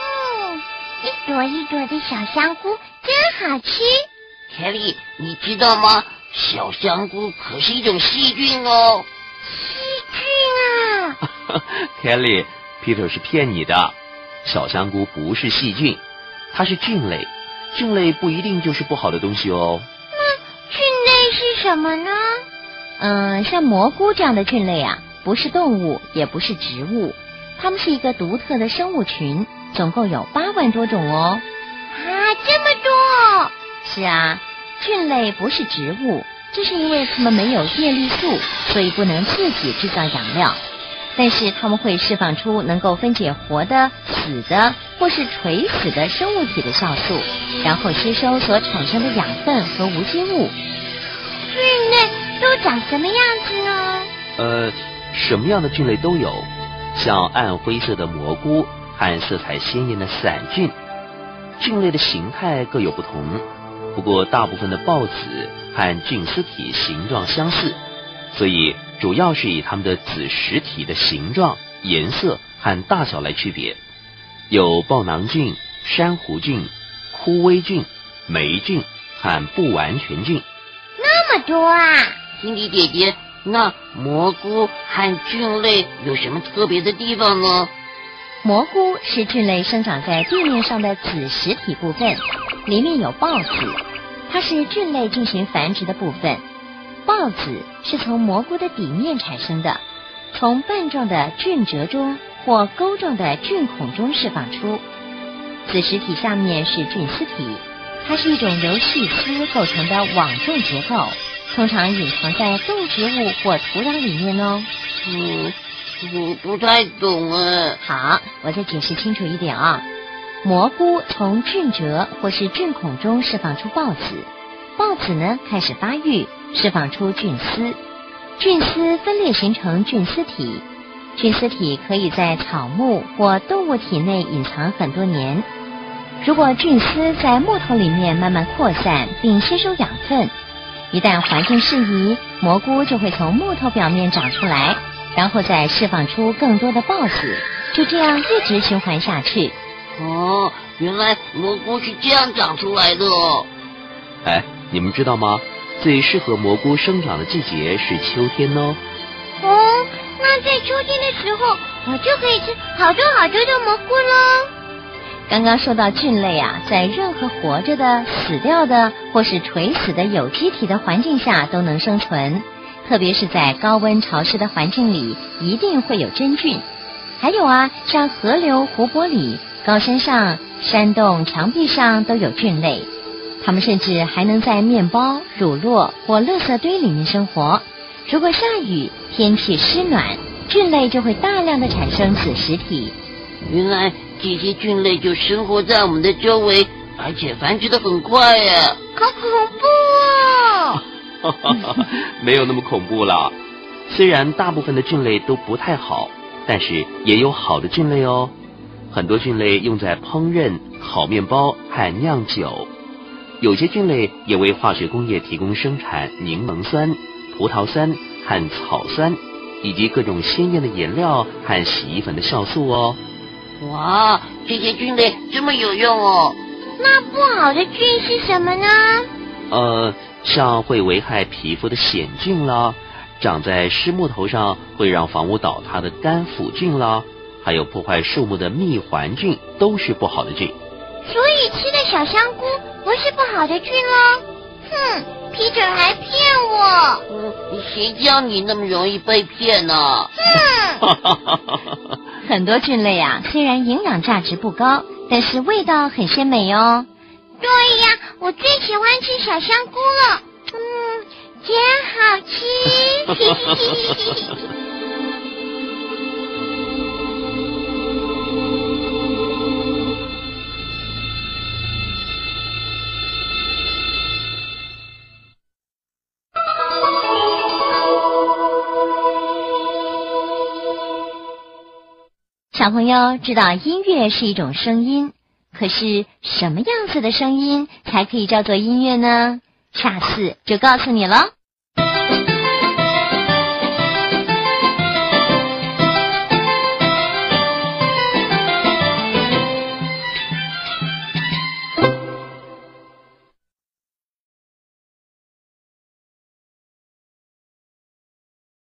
哦，一朵一朵的小香菇真好吃。凯莉，你知道吗？小香菇可是一种细菌哦。细菌啊！凯莉，Peter 是骗你的。小香菇不是细菌，它是菌类。菌类不一定就是不好的东西哦。什么呢？嗯，像蘑菇这样的菌类啊，不是动物，也不是植物，它们是一个独特的生物群，总共有八万多种哦。啊，这么多！是啊，菌类不是植物，这是因为它们没有叶绿素，所以不能自己制造养料。但是它们会释放出能够分解活的、死的或是垂死的生物体的酵素，然后吸收所产生的养分和无机物。菌类都长什么样子呢？呃，什么样的菌类都有，像暗灰色的蘑菇和色彩鲜艳的伞菌。菌类的形态各有不同，不过大部分的孢子和菌丝体形状相似，所以。主要是以它们的子实体的形状、颜色和大小来区别，有豹囊菌、珊瑚菌、枯微菌、霉菌和不完全菌。么多啊！辛迪姐姐，那蘑菇和菌类有什么特别的地方呢？蘑菇是菌类生长在地面上的子实体部分，里面有孢子，它是菌类进行繁殖的部分。孢子是从蘑菇的底面产生的，从瓣状的菌褶中或钩状的菌孔中释放出。子实体下面是菌丝体，它是一种由细丝构成的网状结构，通常隐藏在动植物或土壤里面哦。嗯，我不太懂啊。好，我再解释清楚一点啊。蘑菇从菌褶或是菌孔中释放出孢子，孢子呢开始发育。释放出菌丝，菌丝分裂形成菌丝体，菌丝体可以在草木或动物体内隐藏很多年。如果菌丝在木头里面慢慢扩散并吸收养分，一旦环境适宜，蘑菇就会从木头表面长出来，然后再释放出更多的孢子，就这样一直循环下去。哦，原来蘑菇是这样长出来的。哎，你们知道吗？最适合蘑菇生长的季节是秋天哦。哦，那在秋天的时候，我就可以吃好多好多的蘑菇喽。刚刚说到菌类啊，在任何活着的、死掉的或是垂死的有机体的环境下都能生存，特别是在高温潮湿的环境里，一定会有真菌。还有啊，像河流、湖泊里、高山上、山洞、墙壁上都有菌类。它们甚至还能在面包、乳酪或垃圾堆里面生活。如果下雨，天气湿暖，菌类就会大量的产生子实体。原来这些菌类就生活在我们的周围，而且繁殖的很快呀！好恐怖哦！没有那么恐怖啦。虽然大部分的菌类都不太好，但是也有好的菌类哦。很多菌类用在烹饪、烤面包和酿酒。有些菌类也为化学工业提供生产柠檬酸、葡萄酸和草酸，以及各种鲜艳的颜料和洗衣粉的酵素哦。哇，这些菌类这么有用哦！那不好的菌是什么呢？呃，像会危害皮肤的癣菌啦，长在湿木头上会让房屋倒塌的干腐菌啦，还有破坏树木的蜜环菌，都是不好的菌。所以吃的小香菇不是不好的菌喽？哼，皮疹还骗我！嗯，谁叫你那么容易被骗呢？哼！很多菌类啊，虽然营养价值不高，但是味道很鲜美哦。对呀，我最喜欢吃小香菇了。嗯，真好吃。小朋友知道音乐是一种声音，可是什么样子的声音才可以叫做音乐呢？下次就告诉你了。